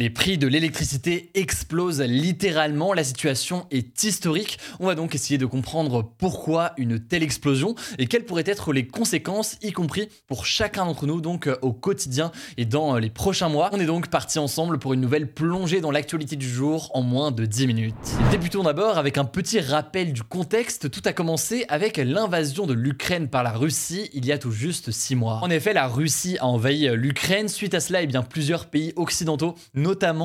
Les prix de l'électricité explosent littéralement, la situation est historique. On va donc essayer de comprendre pourquoi une telle explosion et quelles pourraient être les conséquences, y compris pour chacun d'entre nous, donc euh, au quotidien et dans euh, les prochains mois. On est donc parti ensemble pour une nouvelle plongée dans l'actualité du jour en moins de 10 minutes. Débutons d'abord avec un petit rappel du contexte. Tout a commencé avec l'invasion de l'Ukraine par la Russie il y a tout juste 6 mois. En effet, la Russie a envahi l'Ukraine. Suite à cela, eh bien, plusieurs pays occidentaux,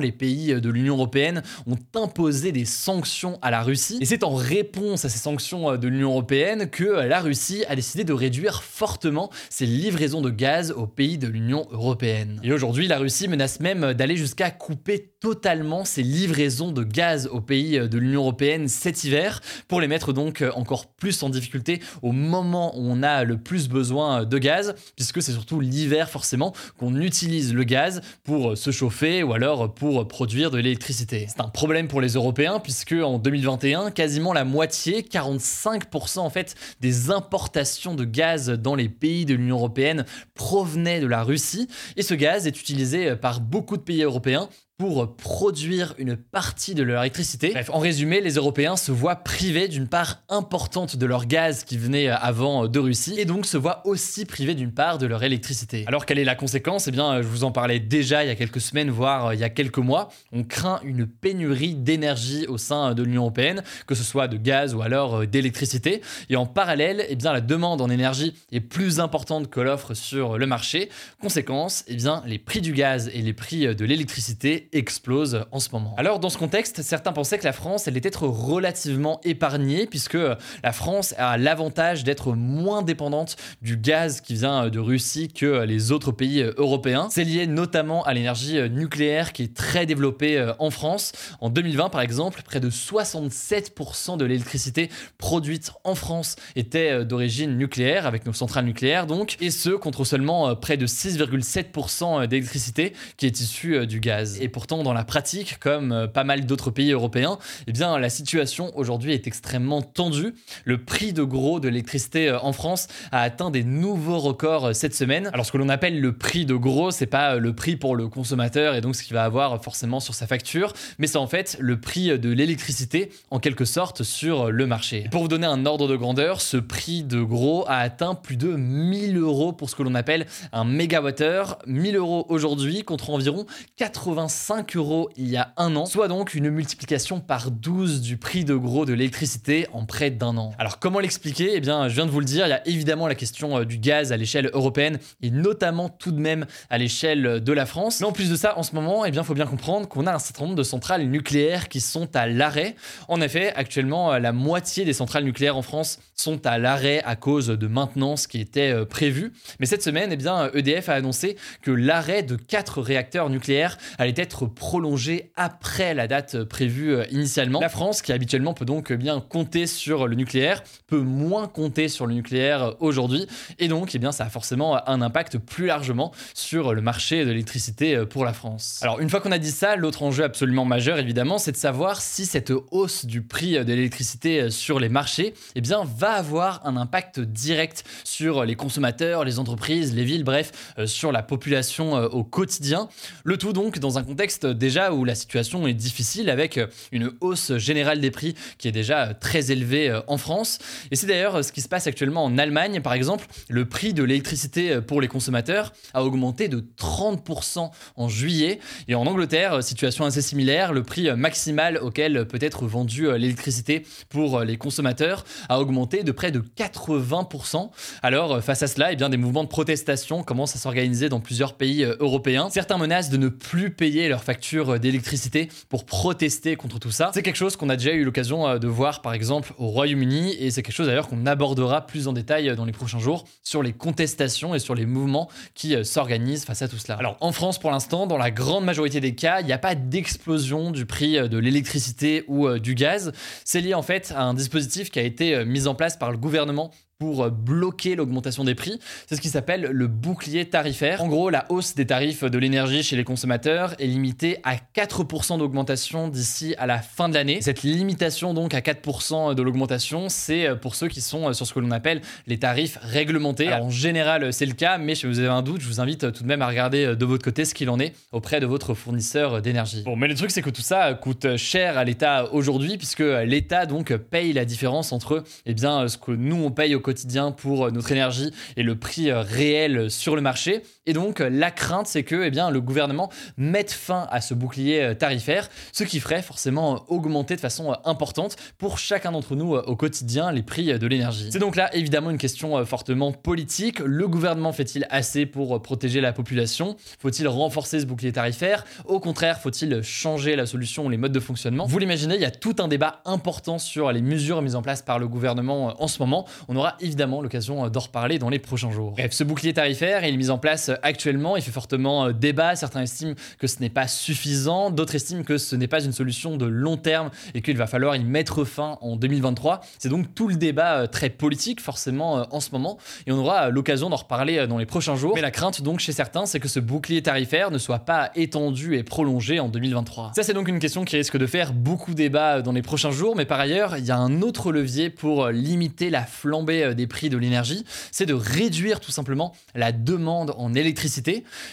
les pays de l'Union européenne, ont imposé des sanctions à la Russie. Et c'est en réponse à ces sanctions de l'Union européenne que la Russie a décidé de réduire fortement ses livraisons de gaz aux pays de l'Union européenne. Et aujourd'hui, la Russie menace même d'aller jusqu'à couper totalement ses livraisons de gaz aux pays de l'Union européenne cet hiver pour les mettre donc encore plus en difficulté au moment où on a le plus besoin de gaz, puisque c'est surtout l'hiver forcément qu'on utilise le gaz pour se chauffer ou alors pour produire de l'électricité. C'est un problème pour les Européens puisque en 2021, quasiment la moitié, 45% en fait, des importations de gaz dans les pays de l'Union européenne provenaient de la Russie et ce gaz est utilisé par beaucoup de pays européens pour produire une partie de leur électricité. Bref, en résumé, les Européens se voient privés d'une part importante de leur gaz qui venait avant de Russie et donc se voient aussi privés d'une part de leur électricité. Alors quelle est la conséquence? Eh bien, je vous en parlais déjà il y a quelques semaines, voire il y a quelques mois. On craint une pénurie d'énergie au sein de l'Union européenne, que ce soit de gaz ou alors euh, d'électricité. Et en parallèle, eh bien, la demande en énergie est plus importante que l'offre sur le marché. Conséquence, eh bien, les prix du gaz et les prix de l'électricité explose en ce moment. Alors dans ce contexte, certains pensaient que la France allait être relativement épargnée puisque la France a l'avantage d'être moins dépendante du gaz qui vient de Russie que les autres pays européens. C'est lié notamment à l'énergie nucléaire qui est très développée en France. En 2020 par exemple, près de 67% de l'électricité produite en France était d'origine nucléaire avec nos centrales nucléaires donc et ce contre seulement près de 6,7% d'électricité qui est issue du gaz. Pourtant, dans la pratique, comme euh, pas mal d'autres pays européens, eh bien, la situation aujourd'hui est extrêmement tendue. Le prix de gros de l'électricité euh, en France a atteint des nouveaux records euh, cette semaine. Alors, ce que l'on appelle le prix de gros, c'est pas le prix pour le consommateur et donc ce qu'il va avoir forcément sur sa facture, mais c'est en fait le prix de l'électricité en quelque sorte sur le marché. Pour vous donner un ordre de grandeur, ce prix de gros a atteint plus de 1000 euros pour ce que l'on appelle un mégawattheure. 1000 euros aujourd'hui contre environ 85 5 euros il y a un an, soit donc une multiplication par 12 du prix de gros de l'électricité en près d'un an. Alors comment l'expliquer? Eh bien, je viens de vous le dire, il y a évidemment la question euh, du gaz à l'échelle européenne et notamment tout de même à l'échelle de la France. Mais en plus de ça, en ce moment, eh bien, faut bien comprendre qu'on a un certain nombre de centrales nucléaires qui sont à l'arrêt. En effet, actuellement, euh, la moitié des centrales nucléaires en France sont à l'arrêt à cause de maintenance qui était euh, prévue. Mais cette semaine, eh bien, EDF a annoncé que l'arrêt de 4 réacteurs nucléaires allait être prolongé après la date prévue euh, initialement. La France, qui habituellement peut donc bien compter sur le nucléaire, peut moins compter sur le nucléaire aujourd'hui. Et donc, eh bien, ça a forcément un impact plus largement sur le marché de l'électricité euh, pour la France. Alors, une fois qu'on a dit ça, l'autre enjeu absolument majeur, évidemment, c'est de savoir si cette hausse du prix de l'électricité sur les marchés eh bien, va avoir un impact direct sur les consommateurs, les entreprises, les villes, bref, euh, sur la population au quotidien. Le tout donc dans un contexte déjà où la situation est difficile avec une hausse générale des prix qui est déjà très élevée euh, en France. Et c'est d'ailleurs ce qui se passe actuellement en Allemagne, par exemple. Le prix de l'électricité euh, pour les consommateurs a augmenté de 30% en juillet. Et en Angleterre, euh, situation assez similaire, le prix maximal auquel peut être vendue l'électricité pour les consommateurs a augmenté de près de 80%. Alors, face à cela, eh bien, des mouvements de protestation commencent à s'organiser dans plusieurs pays européens. Certains menacent de ne plus payer leur facture d'électricité pour protester contre tout ça. C'est quelque chose qu'on a déjà eu l'occasion euh, de voir par exemple au Royaume-Uni et c'est quelque chose d'ailleurs qu'on abordera plus en détail euh, dans les prochains jours sur les contestations et sur les mouvements qui euh, s'organisent face à tout cela. Alors en France pour l'instant, dans la grande majorité des cas, il n'y a pas d'explosion du prix de l'électricité ou du gaz. C'est lié en fait à un dispositif qui a été mis en place par le gouvernement pour bloquer l'augmentation des prix, c'est ce qui s'appelle le bouclier tarifaire. En gros, la hausse des tarifs de l'énergie chez les consommateurs est limitée à 4% d'augmentation d'ici à la fin de l'année. Cette limitation donc à 4% de l'augmentation, c'est pour ceux qui sont sur ce que l'on appelle les tarifs réglementés. en général, c'est le cas, mais si vous avez un doute, je vous invite tout de même à regarder de votre côté ce qu'il en est auprès de votre fournisseur d'énergie. Bon, mais le truc c'est que tout ça coûte cher à l'État aujourd'hui puisque l'État donc paye la différence entre eh bien ce que nous on paye au quotidien pour notre énergie et le prix réel sur le marché. Et donc la crainte c'est que eh bien le gouvernement mette fin à ce bouclier tarifaire, ce qui ferait forcément augmenter de façon importante pour chacun d'entre nous au quotidien les prix de l'énergie. C'est donc là évidemment une question fortement politique. Le gouvernement fait-il assez pour protéger la population? Faut-il renforcer ce bouclier tarifaire? Au contraire, faut-il changer la solution ou les modes de fonctionnement? Vous l'imaginez, il y a tout un débat important sur les mesures mises en place par le gouvernement en ce moment. On aura évidemment l'occasion d'en reparler dans les prochains jours. Bref, ce bouclier tarifaire, est mis en place actuellement, il fait fortement débat. Certains estiment que ce n'est pas suffisant, d'autres estiment que ce n'est pas une solution de long terme et qu'il va falloir y mettre fin en 2023. C'est donc tout le débat très politique forcément en ce moment et on aura l'occasion d'en reparler dans les prochains jours. Mais la crainte donc chez certains, c'est que ce bouclier tarifaire ne soit pas étendu et prolongé en 2023. Ça c'est donc une question qui risque de faire beaucoup débat dans les prochains jours, mais par ailleurs, il y a un autre levier pour limiter la flambée des prix de l'énergie, c'est de réduire tout simplement la demande en électricité.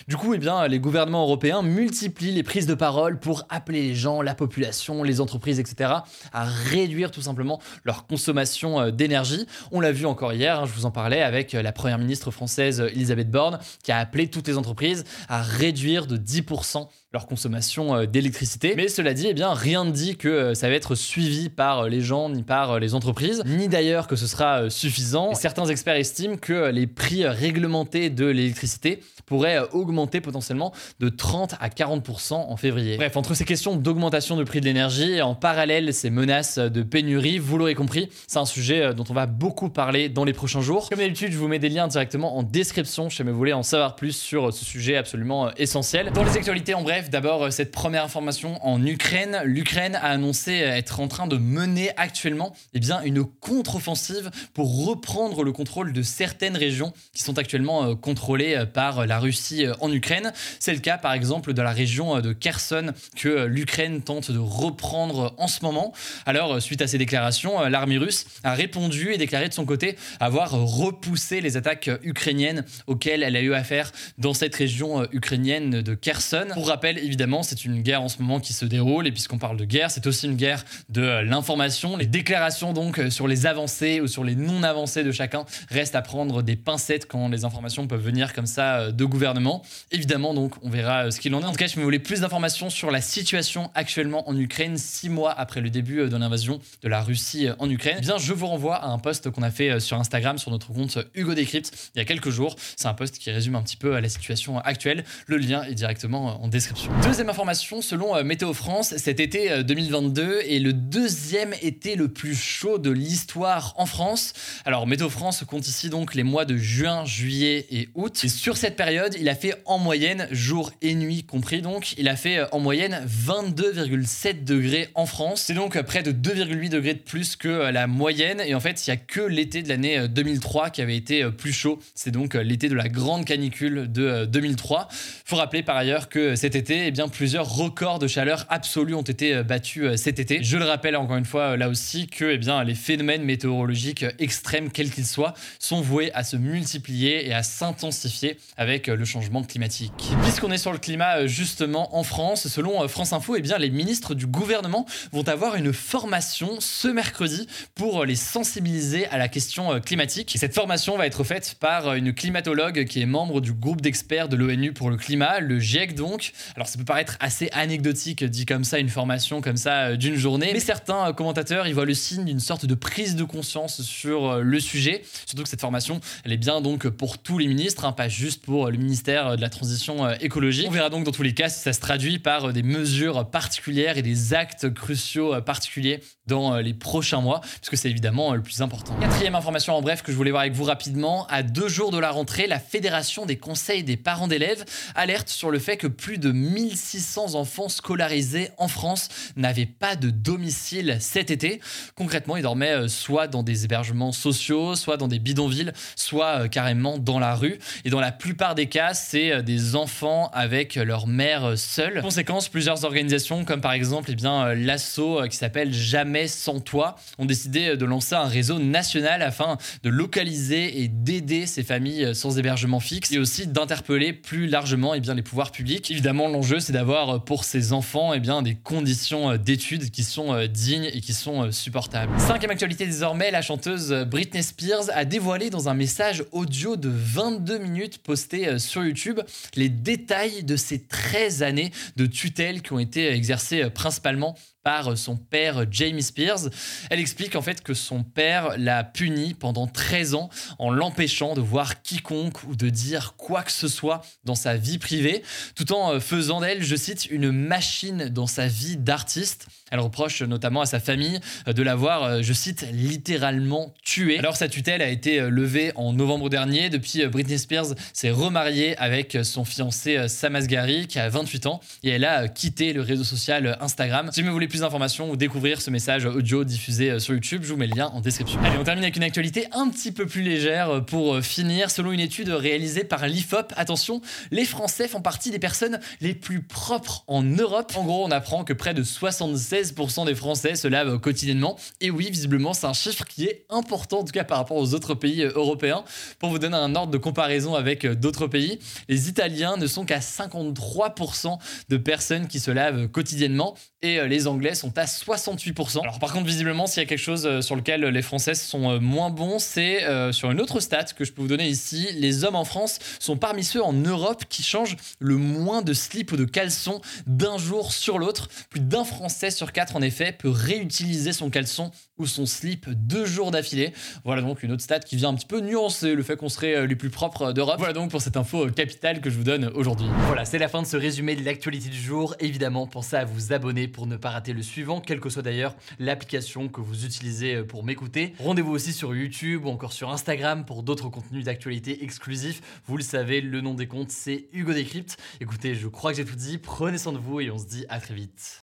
Du coup, eh les gouvernements européens multiplient les prises de parole pour appeler les gens, la population, les entreprises, etc., à réduire tout simplement leur consommation d'énergie. On l'a vu encore hier, hein, je vous en parlais, avec la première ministre française Elisabeth Borne, qui a appelé toutes les entreprises à réduire de 10% leur consommation euh, d'électricité. Mais cela dit, eh bien, rien ne dit que euh, ça va être suivi par euh, les gens ni par les entreprises, ni d'ailleurs que ce sera suffisant. certains experts estiment que les prix réglementés de l'électricité pourraient augmenter potentiellement de 30 à 40% en février. Bref, entre ces questions d'augmentation de prix de l'énergie et en parallèle ces menaces de pénurie, vous l'aurez compris, c'est un sujet dont on va beaucoup parler dans les prochains jours. Comme d'habitude, je vous mets des liens directement en description si vous voulez en savoir plus sur ce sujet absolument essentiel. Dans les actualités, en bref, d'abord euh, cette première information en Ukraine. L'Ukraine a annoncé être en train de mener actuellement eh bien, une contre-offensive pour reprendre le contrôle de certaines régions qui sont actuellement euh, contrôlées euh, par la Russie en Ukraine. C'est le cas par exemple de la région de Kherson que l'Ukraine tente de reprendre en ce moment. Alors suite à ces déclarations, l'armée russe a répondu et déclaré de son côté avoir repoussé les attaques ukrainiennes auxquelles elle a eu affaire dans cette région ukrainienne de Kherson. Pour rappel, évidemment, c'est une guerre en ce moment qui se déroule. Et puisqu'on parle de guerre, c'est aussi une guerre de l'information. Les déclarations donc sur les avancées ou sur les non-avancées de chacun restent à prendre des pincettes quand les informations peuvent venir comme ça euh, de gouvernement. Évidemment, donc, on verra euh, ce qu'il en est. En tout cas, si vous voulez plus d'informations sur la situation actuellement en Ukraine, six mois après le début euh, de l'invasion de la Russie en Ukraine, eh bien, je vous renvoie à un post qu'on a fait sur Instagram, sur notre compte Hugo Decrypt, il y a quelques jours. C'est un post qui résume un petit peu la situation actuelle. Le lien est directement en description. Deuxième information, selon euh, Météo France, cet été 2022 euh, est le deuxième été le plus chaud de l'histoire en France. Alors Météo France compte ici donc les mois de juin, juillet et août. Et sur cette période, il a fait en moyenne, jour et nuit compris donc, il a fait euh, en moyenne 22,7 degrés en France. C'est donc près de 2,8 degrés de plus que la moyenne. Et en fait, il n'y a que l'été de l'année 2003 qui avait été plus chaud. C'est donc l'été de la grande canicule de 2003. Faut rappeler par ailleurs que cet été, eh bien, plusieurs records de chaleur absolus ont été euh, battus euh, cet été. Je le rappelle encore une fois euh, là aussi que eh bien, les phénomènes météorologiques extrêmes, quels qu'ils soient, sont voués à se multiplier et à s'intensifier avec le changement climatique. Puisqu'on est sur le climat justement en France, selon France Info, eh bien, les ministres du gouvernement vont avoir une formation ce mercredi pour les sensibiliser à la question climatique. cette formation va être faite par une climatologue qui est membre du groupe d'experts de l'ONU pour le climat, le GIEC donc. Alors ça peut paraître assez anecdotique dit comme ça, une formation comme ça euh, d'une journée, mais certains euh, commentateurs y voient le signe d'une sorte de prise de conscience sur euh, le sujet, surtout que cette formation, elle est bien donc pour tous les ministres, hein, pas juste pour le ministère de la Transition écologique. On verra donc dans tous les cas si ça se traduit par des mesures particulières et des actes cruciaux particuliers dans les prochains mois, puisque c'est évidemment le plus important. Quatrième information en bref que je voulais voir avec vous rapidement, à deux jours de la rentrée, la Fédération des conseils des parents d'élèves alerte sur le fait que plus de 1600 enfants scolarisés en France n'avaient pas de domicile cet été. Concrètement, ils dormaient euh, soit dans des hébergements sociaux, soit dans des bidonvilles, soit euh, carrément dans la rue. Et dans la plupart des cas, c'est euh, des enfants avec leur mère seule. Conséquence, plusieurs organisations, comme par exemple eh bien, l'ASSO qui s'appelle Jamais sans toi, ont décidé de lancer un réseau national afin de localiser et d'aider ces familles sans hébergement fixe et aussi d'interpeller plus largement eh bien, les pouvoirs publics. Évidemment, l'enjeu, c'est d'avoir pour ces enfants eh bien, des conditions d'études qui sont dignes et qui sont supportables. Cinquième actualité désormais, la chanteuse Britney Spears a dévoilé dans un message audio de 22 minutes posté sur YouTube les détails de ces 13 années de tutelle qui ont été exercées principalement par son père Jamie Spears. Elle explique en fait que son père l'a puni pendant 13 ans en l'empêchant de voir quiconque ou de dire quoi que ce soit dans sa vie privée, tout en faisant d'elle, je cite, une machine dans sa vie d'artiste. Elle reproche notamment à sa famille de l'avoir, je cite, littéralement tué. Alors sa tutelle a été levée en novembre dernier. Depuis, Britney Spears s'est remariée avec son fiancé Sam Asghari qui a 28 ans et elle a quitté le réseau social Instagram. Si vous voulez plus d'informations ou découvrir ce message audio diffusé euh, sur YouTube, je vous mets le lien en description. Allez, on termine avec une actualité un petit peu plus légère euh, pour euh, finir. Selon une étude réalisée par l'IFOP, attention, les Français font partie des personnes les plus propres en Europe. En gros, on apprend que près de 76% des Français se lavent quotidiennement. Et oui, visiblement, c'est un chiffre qui est important, en tout cas par rapport aux autres pays européens. Pour vous donner un ordre de comparaison avec d'autres pays, les Italiens ne sont qu'à 53% de personnes qui se lavent quotidiennement et les Anglais sont à 68%. Alors par contre, visiblement, s'il y a quelque chose euh, sur lequel les Français sont euh, moins bons, c'est euh, sur une autre stat que je peux vous donner ici. Les hommes en France sont parmi ceux en Europe qui changent le moins de slip ou de caleçon d'un jour sur l'autre. Plus d'un Français sur quatre, en effet, peut réutiliser son caleçon son slip deux jours d'affilée. Voilà donc une autre stat qui vient un petit peu nuancer le fait qu'on serait les plus propres d'Europe. Voilà donc pour cette info capitale que je vous donne aujourd'hui. Voilà, c'est la fin de ce résumé de l'actualité du jour. Évidemment, pensez à vous abonner pour ne pas rater le suivant, quelle que soit d'ailleurs l'application que vous utilisez euh, pour m'écouter. Rendez-vous aussi sur YouTube ou encore sur Instagram pour d'autres contenus d'actualité exclusifs. Vous le savez, le nom des comptes, c'est Hugo Décrypte. Écoutez, je crois que j'ai tout dit. Prenez soin de vous et on se dit à très vite.